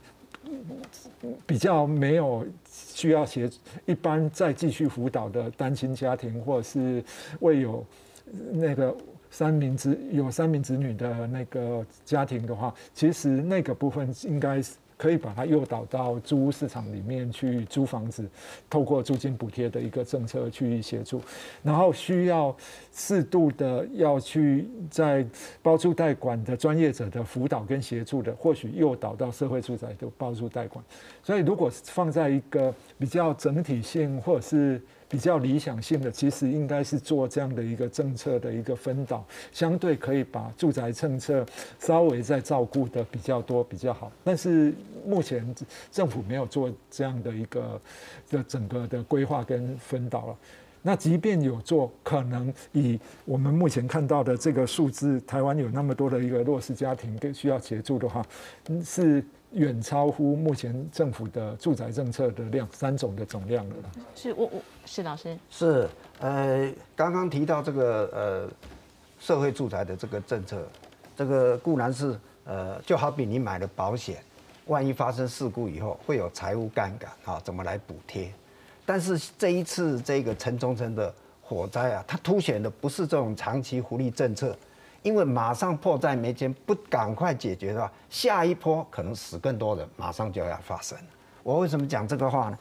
比较没有需要协一般再继续辅导的单亲家庭，或者是未有。那个三名子有三名子女的那个家庭的话，其实那个部分应该是可以把它诱导到租屋市场里面去租房子，透过租金补贴的一个政策去协助，然后需要适度的要去在包租代管的专业者的辅导跟协助的，或许诱导到社会住宅的包租代管。所以如果放在一个比较整体性或者是。比较理想性的，其实应该是做这样的一个政策的一个分导，相对可以把住宅政策稍微再照顾的比较多比较好。但是目前政府没有做这样的一个的整个的规划跟分导了。那即便有做，可能以我们目前看到的这个数字，台湾有那么多的一个弱势家庭更需要协助的话，是。远超乎目前政府的住宅政策的量三种的总量了。是我我是老师是呃刚刚提到这个呃社会住宅的这个政策，这个固然是呃就好比你买了保险，万一发生事故以后会有财务杠杆啊，怎么来补贴？但是这一次这个城中城的火灾啊，它凸显的不是这种长期福利政策。因为马上迫在眉睫，不赶快解决的话，下一波可能死更多人，马上就要发生。我为什么讲这个话呢？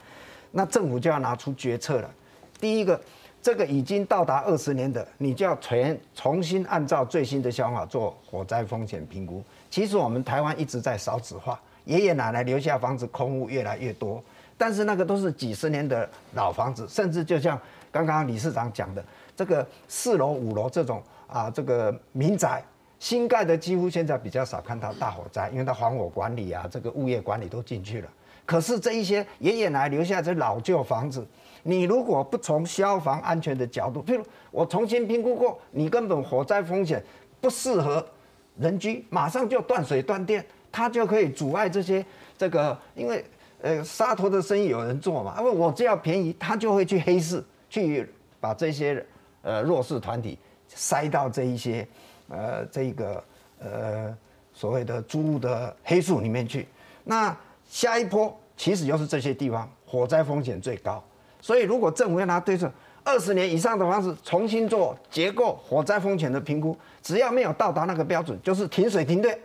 那政府就要拿出决策了。第一个，这个已经到达二十年的，你就要全重新按照最新的想法做火灾风险评估。其实我们台湾一直在少子化，爷爷奶奶留下房子空屋越来越多，但是那个都是几十年的老房子，甚至就像刚刚理事长讲的，这个四楼五楼这种。啊，这个民宅新盖的几乎现在比较少看到大火灾，因为它防火管理啊，这个物业管理都进去了。可是这一些爷爷奶奶留下这老旧房子，你如果不从消防安全的角度，譬如我重新评估过，你根本火灾风险不适合人居，马上就断水断电，它就可以阻碍这些这个，因为呃沙头的生意有人做嘛，因为我只要便宜，他就会去黑市去把这些呃弱势团体。塞到这一些，呃，这个呃所谓的猪的黑数里面去。那下一波其实就是这些地方火灾风险最高。所以如果政府要拿对策，二十年以上的房子重新做结构火灾风险的评估，只要没有到达那个标准，就是停水停电，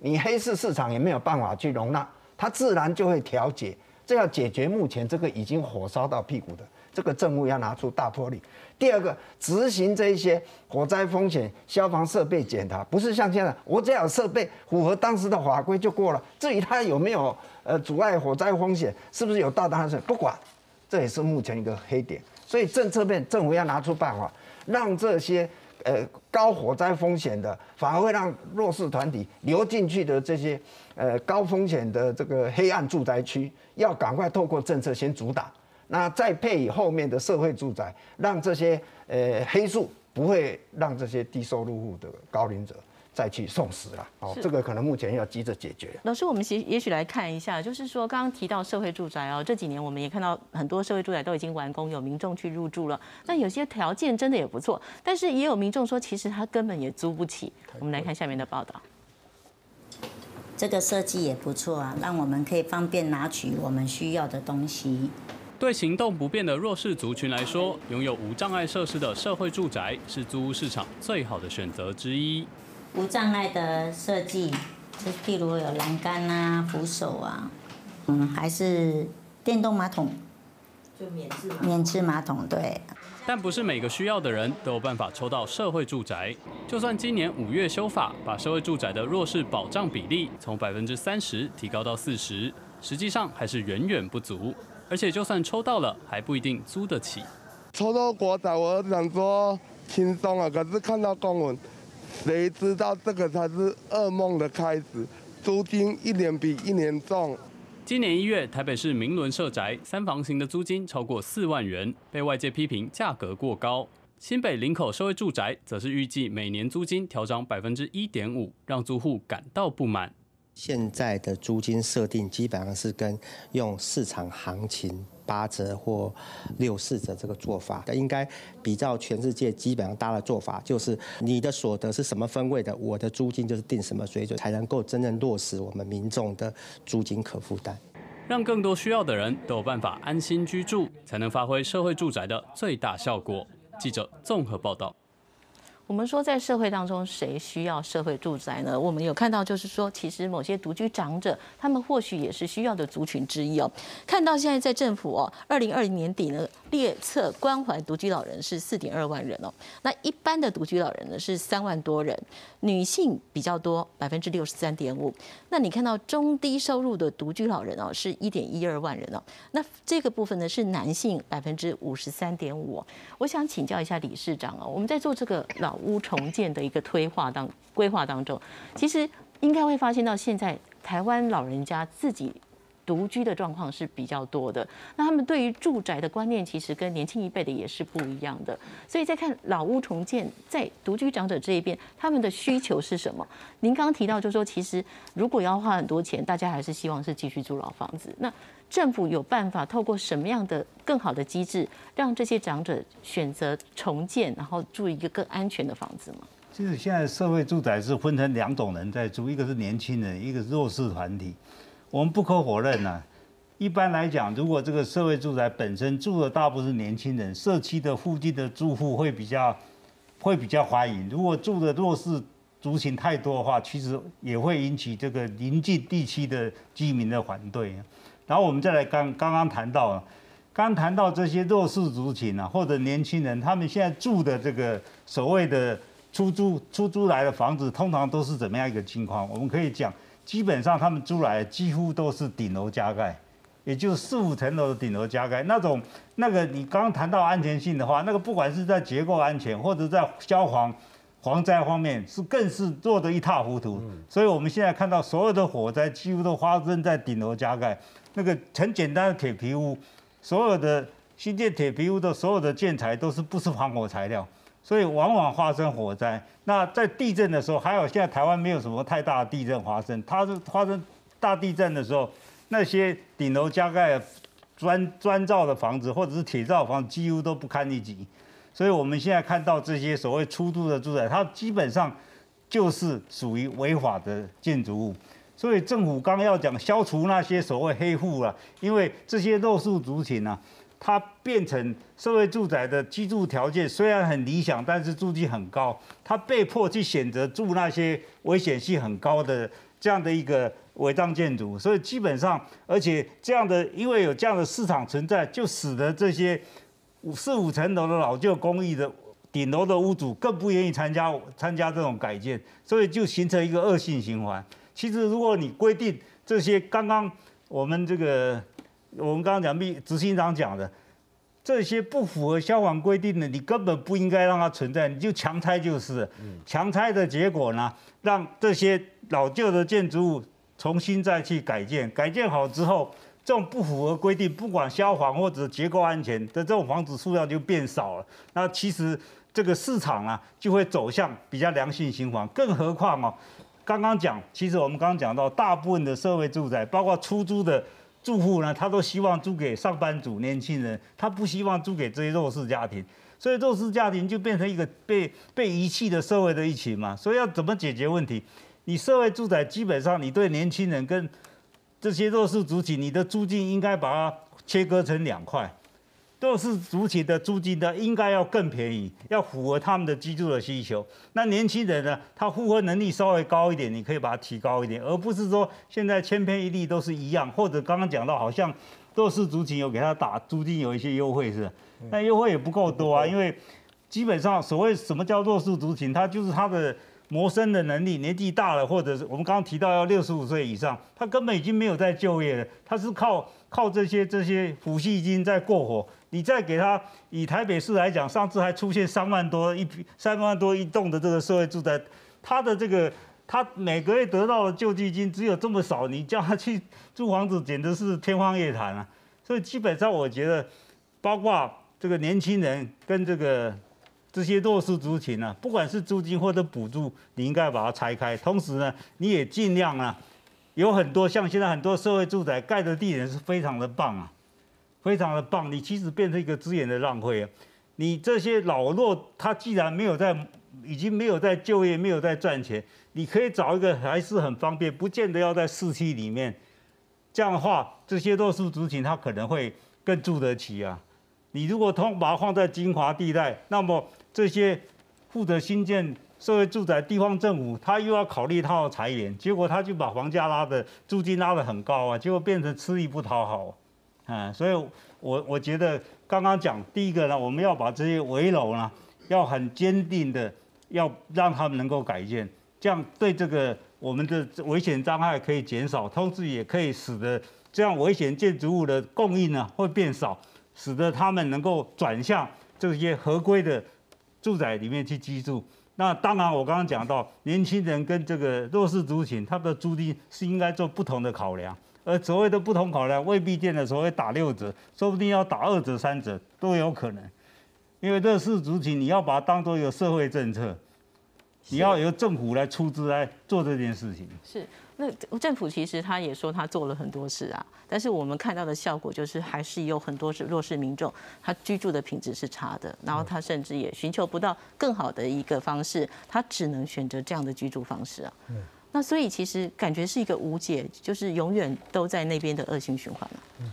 你黑市市场也没有办法去容纳，它自然就会调节。这要解决目前这个已经火烧到屁股的这个政务，要拿出大魄力。第二个，执行这一些火灾风险消防设备检查，不是像现在，我只要有设备符合当时的法规就过了。至于它有没有呃阻碍火灾风险，是不是有大的水，不管，这也是目前一个黑点。所以政策面政府要拿出办法，让这些呃高火灾风险的，反而会让弱势团体流进去的这些呃高风险的这个黑暗住宅区，要赶快透过政策先阻挡，那再配以后面的社会住宅，让这些呃黑数不会让这些低收入户的高龄者。再去送死了哦，这个可能目前要急着解决。老师，我们也也许来看一下，就是说刚刚提到社会住宅哦，这几年我们也看到很多社会住宅都已经完工，有民众去入住了。那有些条件真的也不错，但是也有民众说，其实他根本也租不起。我们来看下面的报道。这个设计也不错啊，让我们可以方便拿取我们需要的东西。对行动不便的弱势族群来说，拥有无障碍设施的社会住宅是租屋市场最好的选择之一。无障碍的设计，就譬如有栏杆啊、扶手啊，嗯，还是电动马桶，就免治免治马桶，对。但不是每个需要的人都有办法抽到社会住宅。就算今年五月修法，把社会住宅的弱势保障比例从百分之三十提高到四十，实际上还是远远不足。而且就算抽到了，还不一定租得起。抽到国仔，我想说轻松啊，可是看到公文。谁知道这个才是噩梦的开始？租金一年比一年重。今年一月，台北市明伦社宅三房型的租金超过四万元，被外界批评价格过高。新北林口社会住宅则是预计每年租金调涨百分之一点五，让租户感到不满。现在的租金设定基本上是跟用市场行情。八折或六四折这个做法，应该比较全世界基本上大的做法，就是你的所得是什么分位的，我的租金就是定什么水准，才能够真正落实我们民众的租金可负担，让更多需要的人都有办法安心居住，才能发挥社会住宅的最大效果。记者综合报道。我们说，在社会当中，谁需要社会住宅呢？我们有看到，就是说，其实某些独居长者，他们或许也是需要的族群之一哦。看到现在在政府哦，二零二零年底呢，列册关怀独居老人是四点二万人哦。那一般的独居老人呢是三万多人，女性比较多，百分之六十三点五。那你看到中低收入的独居老人哦，是一点一二万人哦。那这个部分呢是男性百分之五十三点五。我想请教一下理事长哦，我们在做这个老屋重建的一个推划当规划当中，其实应该会发现到现在台湾老人家自己独居的状况是比较多的。那他们对于住宅的观念，其实跟年轻一辈的也是不一样的。所以在看老屋重建，在独居长者这一边，他们的需求是什么？您刚刚提到，就说其实如果要花很多钱，大家还是希望是继续住老房子。那政府有办法透过什么样的更好的机制，让这些长者选择重建，然后住一个更安全的房子吗？其实现在社会住宅是分成两种人在住，一个是年轻人，一个是弱势团体。我们不可否认呐，一般来讲，如果这个社会住宅本身住的大部分是年轻人，社区的附近的住户会比较会比较欢迎。如果住的弱势族群太多的话，其实也会引起这个邻近地区的居民的反对。然后我们再来刚刚刚谈到，刚谈到这些弱势族群啊，或者年轻人，他们现在住的这个所谓的出租出租来的房子，通常都是怎么样一个情况？我们可以讲，基本上他们租来几乎都是顶楼加盖，也就是四五层楼的顶楼加盖那种。那个你刚刚谈到安全性的话，那个不管是在结构安全或者在消防防灾方面，是更是做得一塌糊涂。所以我们现在看到所有的火灾几乎都发生在顶楼加盖。那个很简单的铁皮屋，所有的新建铁皮屋的所有的建材都是不是防火材料，所以往往发生火灾。那在地震的时候，还有现在台湾没有什么太大的地震发生，它是发生大地震的时候，那些顶楼加盖砖砖造的房子或者是铁造房几乎都不堪一击。所以我们现在看到这些所谓出租的住宅，它基本上就是属于违法的建筑物。所以政府刚要讲消除那些所谓黑户啊，因为这些弱势族群呢，它变成社会住宅的居住条件虽然很理想，但是租金很高，他被迫去选择住那些危险性很高的这样的一个违章建筑。所以基本上，而且这样的因为有这样的市场存在，就使得这些五四五层楼的老旧公寓的顶楼的屋主更不愿意参加参加这种改建，所以就形成一个恶性循环。其实，如果你规定这些，刚刚我们这个，我们刚刚讲秘执行长讲的，这些不符合消防规定的，你根本不应该让它存在，你就强拆就是。强拆的结果呢，让这些老旧的建筑物重新再去改建，改建好之后，这种不符合规定，不管消防或者结构安全的这种房子数量就变少了。那其实这个市场啊，就会走向比较良性循环。更何况哦，刚刚讲，其实我们刚刚讲到，大部分的社会住宅，包括出租的。住户呢，他都希望租给上班族、年轻人，他不希望租给这些弱势家庭，所以弱势家庭就变成一个被被遗弃的社会的一群嘛。所以要怎么解决问题？你社会住宅基本上，你对年轻人跟这些弱势族群，你的租金应该把它切割成两块。弱势族群的租金呢，应该要更便宜，要符合他们的居住的需求。那年轻人呢，他负荷能力稍微高一点，你可以把它提高一点，而不是说现在千篇一律都是一样。或者刚刚讲到，好像弱势族群有给他打租金有一些优惠是，那优惠也不够多啊，因为基本上所谓什么叫弱势族群，他就是他的谋生的能力，年纪大了，或者是我们刚刚提到要六十五岁以上，他根本已经没有在就业了，他是靠靠这些这些抚恤金在过活。你再给他以台北市来讲，上次还出现三万多一、三万多一栋的这个社会住宅，他的这个他每个月得到的救济金只有这么少，你叫他去租房子简直是天方夜谭啊！所以基本上我觉得，包括这个年轻人跟这个这些弱势族群啊，不管是租金或者补助，你应该把它拆开。同时呢，你也尽量啊，有很多像现在很多社会住宅盖的地点是非常的棒啊。非常的棒，你其实变成一个资源的浪费啊！你这些老弱，他既然没有在，已经没有在就业，没有在赚钱，你可以找一个还是很方便，不见得要在市区里面。这样的话，这些弱势族群他可能会更住得起啊。你如果通把它放在精华地带，那么这些负责新建社会住宅地方政府，他又要考虑他要裁员，结果他就把房价拉的租金拉得很高啊，结果变成吃力不讨好。啊，所以，我我觉得刚刚讲第一个呢，我们要把这些围楼呢，要很坚定的，要让他们能够改建，这样对这个我们的危险障碍可以减少，同时也可以使得这样危险建筑物的供应呢会变少，使得他们能够转向这些合规的住宅里面去居住。那当然，我刚刚讲到年轻人跟这个弱势族群，他们的租金是应该做不同的考量。而所谓的不同考量，未必见得所谓打六折，说不定要打二折、三折都有可能。因为弱势族群，你要把它当做一个社会政策，你要由政府来出资来做这件事情。是，那政府其实他也说他做了很多事啊，但是我们看到的效果就是还是有很多是弱势民众，他居住的品质是差的，然后他甚至也寻求不到更好的一个方式，他只能选择这样的居住方式啊。那所以其实感觉是一个无解，就是永远都在那边的恶性循环了。嗯，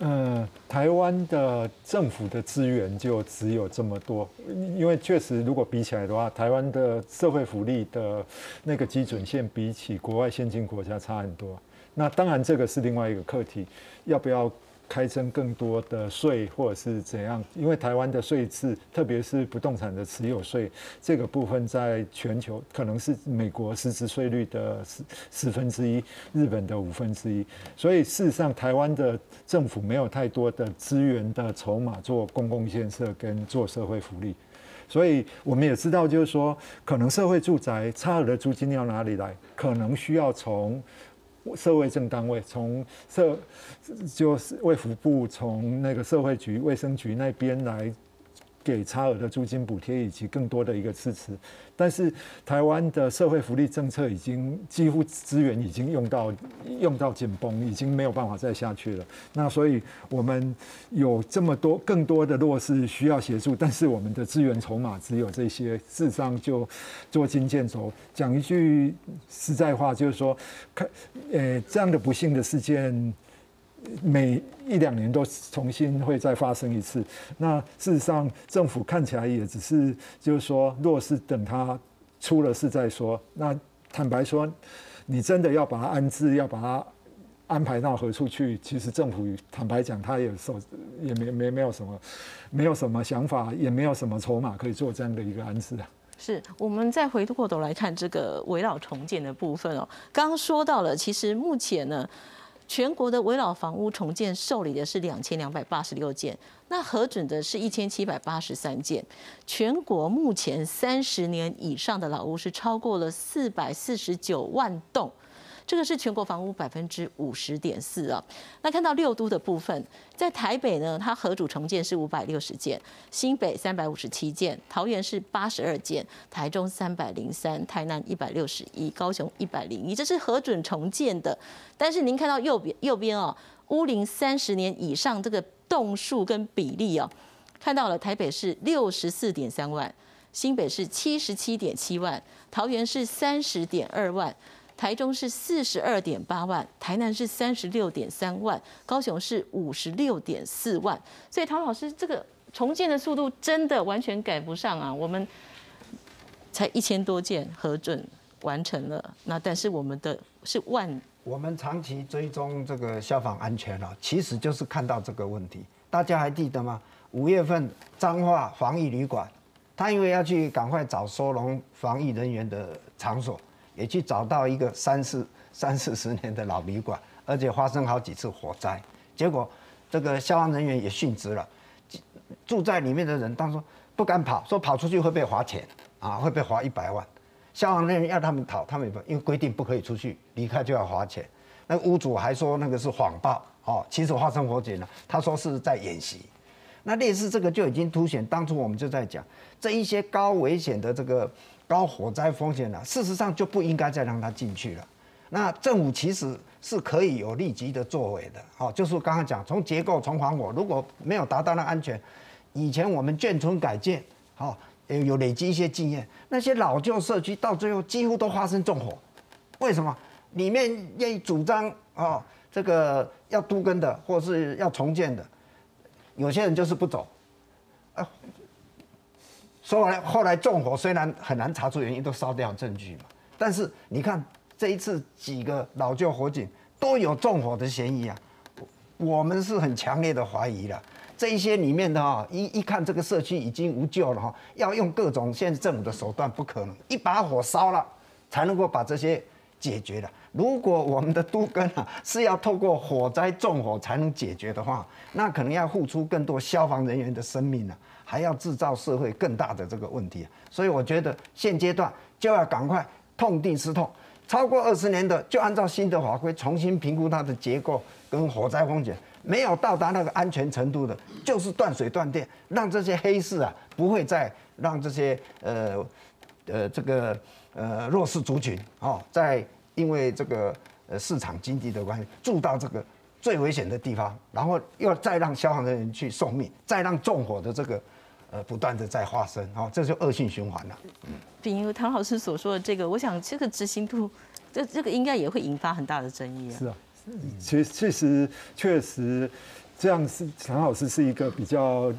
嗯，台湾的政府的资源就只有这么多，因为确实如果比起来的话，台湾的社会福利的那个基准线比起国外先进国家差很多。那当然这个是另外一个课题，要不要？开征更多的税，或者是怎样？因为台湾的税制，特别是不动产的持有税这个部分，在全球可能是美国实质税率的十十分之一，日本的五分之一。所以事实上，台湾的政府没有太多的资源的筹码做公共建设跟做社会福利。所以我们也知道，就是说，可能社会住宅差额的租金要哪里来？可能需要从。社会政单位从社就是卫福部从那个社会局卫生局那边来给差额的租金补贴以及更多的一个支持，但是台湾的社会福利政策已经几乎资源已经用到用到紧绷，已经没有办法再下去了。那所以我们有这么多更多的弱势需要协助，但是我们的资源筹码只有这些，事实上就捉襟见肘。讲一句实在话，就是说，看，呃，这样的不幸的事件。每一两年都重新会再发生一次。那事实上，政府看起来也只是就是说，若是等他出了事再说。那坦白说，你真的要把它安置，要把它安排到何处去？其实政府坦白讲，他也手也没没没有什么，没有什么想法，也没有什么筹码可以做这样的一个安置啊。是我们再回过头来看这个围绕重建的部分哦。刚刚说到了，其实目前呢。全国的危老房屋重建受理的是两千两百八十六件，那核准的是一千七百八十三件。全国目前三十年以上的老屋是超过了四百四十九万栋。这个是全国房屋百分之五十点四啊。那看到六都的部分，在台北呢，它合主重建是五百六十件，新北三百五十七件，桃园是八十二件，台中三百零三，台南一百六十一，高雄一百零一，这是核准重建的。但是您看到右边右边哦，屋龄三十年以上这个栋数跟比例哦，看到了台北是六十四点三万，新北是七十七点七万，桃园是三十点二万。台中是四十二点八万，台南是三十六点三万，高雄是五十六点四万。所以唐老师，这个重建的速度真的完全赶不上啊！我们才一千多件核准完成了，那但是我们的是万。我们长期追踪这个消防安全了，其实就是看到这个问题。大家还记得吗？五月份彰化防疫旅馆，他因为要去赶快找收容防疫人员的场所。也去找到一个三四三四十年的老旅馆，而且发生好几次火灾，结果这个消防人员也殉职了。住在里面的人当初不敢跑，说跑出去会被罚钱啊，会被罚一百万。消防人员要他们逃，他们不，因为规定不可以出去，离开就要罚钱。那屋主还说那个是谎报，哦，其实发生火警了，他说是在演习。那类似这个就已经凸显当初我们就在讲这一些高危险的这个。高火灾风险了，事实上就不应该再让它进去了。那政府其实是可以有立即的作为的，好，就是刚刚讲从结构从防火，如果没有达到那安全，以前我们眷村改建，好，有累积一些经验，那些老旧社区到最后几乎都发生纵火，为什么？里面愿意主张啊，这个要都根的或是要重建的，有些人就是不走，说完后来纵火虽然很难查出原因，都烧掉证据嘛。但是你看这一次几个老旧火警都有纵火的嫌疑啊，我们是很强烈的怀疑了。这一些里面的哈，一一看这个社区已经无救了哈，要用各种现在政府的手段不可能，一把火烧了才能够把这些解决了。如果我们的都根啊是要透过火灾纵火才能解决的话，那可能要付出更多消防人员的生命了。还要制造社会更大的这个问题，所以我觉得现阶段就要赶快痛定思痛，超过二十年的就按照新的法规重新评估它的结构跟火灾风险，没有到达那个安全程度的，就是断水断电，让这些黑市啊不会再让这些呃呃这个呃弱势族群哦，在因为这个呃市场经济的关系住到这个。最危险的地方，然后又再让消防人员去送命，再让纵火的这个，呃，不断的在发生，哦，这就恶性循环了。比如唐老师所说的这个，我想这个执行度，这这个应该也会引发很大的争议啊。是啊，其实确实确实这样是唐老师是一个比较。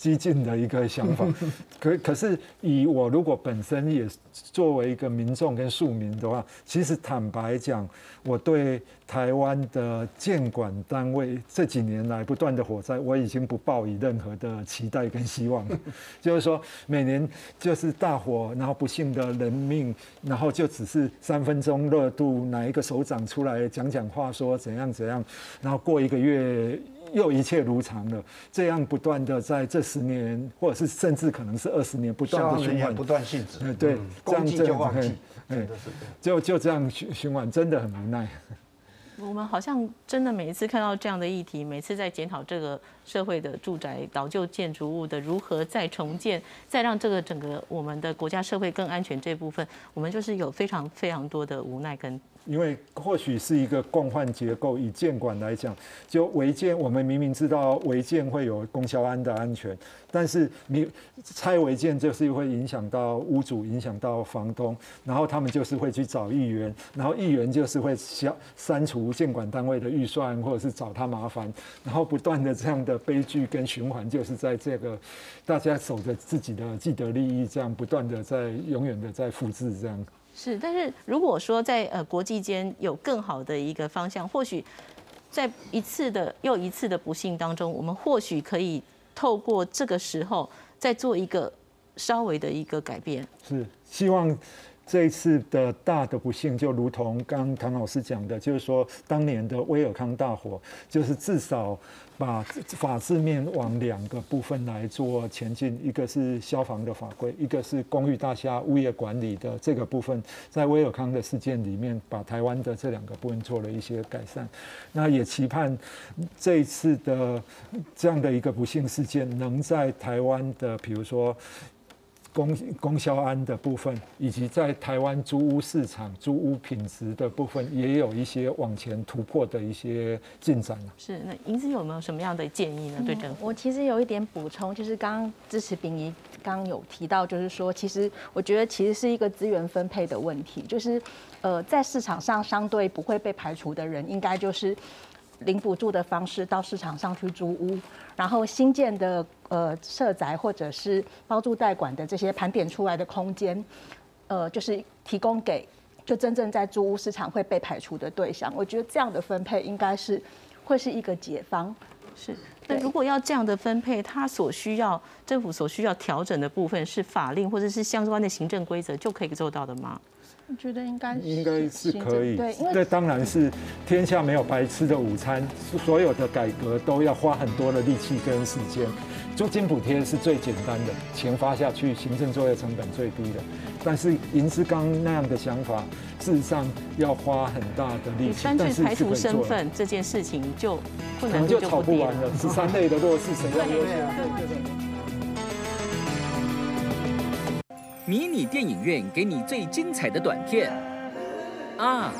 激进的一个想法，可可是以我如果本身也作为一个民众跟庶民的话，其实坦白讲，我对台湾的监管单位这几年来不断的火灾，我已经不抱以任何的期待跟希望了。就是说，每年就是大火，然后不幸的人命，然后就只是三分钟热度，哪一个首长出来讲讲话说怎样怎样，然后过一个月。又一切如常了，这样不断的在这十年，或者是甚至可能是二十年不断的循环，不断性质，对，这样就忘记，就就这样循循环，真的很无奈。我们好像真的每一次看到这样的议题，每次在检讨这个社会的住宅老旧建筑物的如何再重建，再让这个整个我们的国家社会更安全这部分，我们就是有非常非常多的无奈跟。因为或许是一个共患结构，以建管来讲，就违建，我们明明知道违建会有供销安的安全，但是你拆违建就是会影响到屋主，影响到房东，然后他们就是会去找议员，然后议员就是会消删除建管单位的预算，或者是找他麻烦，然后不断的这样的悲剧跟循环，就是在这个大家守着自己的既得利益，这样不断的在永远的在复制这样。是，但是如果说在呃国际间有更好的一个方向，或许在一次的又一次的不幸当中，我们或许可以透过这个时候再做一个稍微的一个改变。是，希望这一次的大的不幸，就如同刚唐老师讲的，就是说当年的威尔康大火，就是至少把法制面往两个部分来做前进，一个是消防的法规，一个是公寓大厦物业管理的这个部分，在威尔康的事件里面，把台湾的这两个部分做了一些改善。那也期盼这一次的这样的一个不幸事件，能在台湾的比如说。供供销安的部分，以及在台湾租屋市场租屋品质的部分，也有一些往前突破的一些进展。是，那银子有没有什么样的建议呢？对政府，我其实有一点补充，就是刚刚支持丙仪刚有提到，就是说，其实我觉得其实是一个资源分配的问题，就是呃，在市场上相对不会被排除的人，应该就是零补助的方式到市场上去租屋。然后新建的呃社宅或者是包住代管的这些盘点出来的空间，呃，就是提供给就真正在租屋市场会被排除的对象。我觉得这样的分配应该是会是一个解方。是，那如果要这样的分配，它所需要政府所需要调整的部分是法令或者是相关的行政规则就可以做到的吗？我觉得应该应该是可以，对，这当然是天下没有白吃的午餐，所有的改革都要花很多的力气跟时间。租金补贴是最简单的，钱发下去，行政作业成本最低的。但是银之刚那样的想法，事实上要花很大的力气，但是排除身份这件事情就可能就吵不完了。十三类的弱势谁要优先？迷你电影院给你最精彩的短片啊！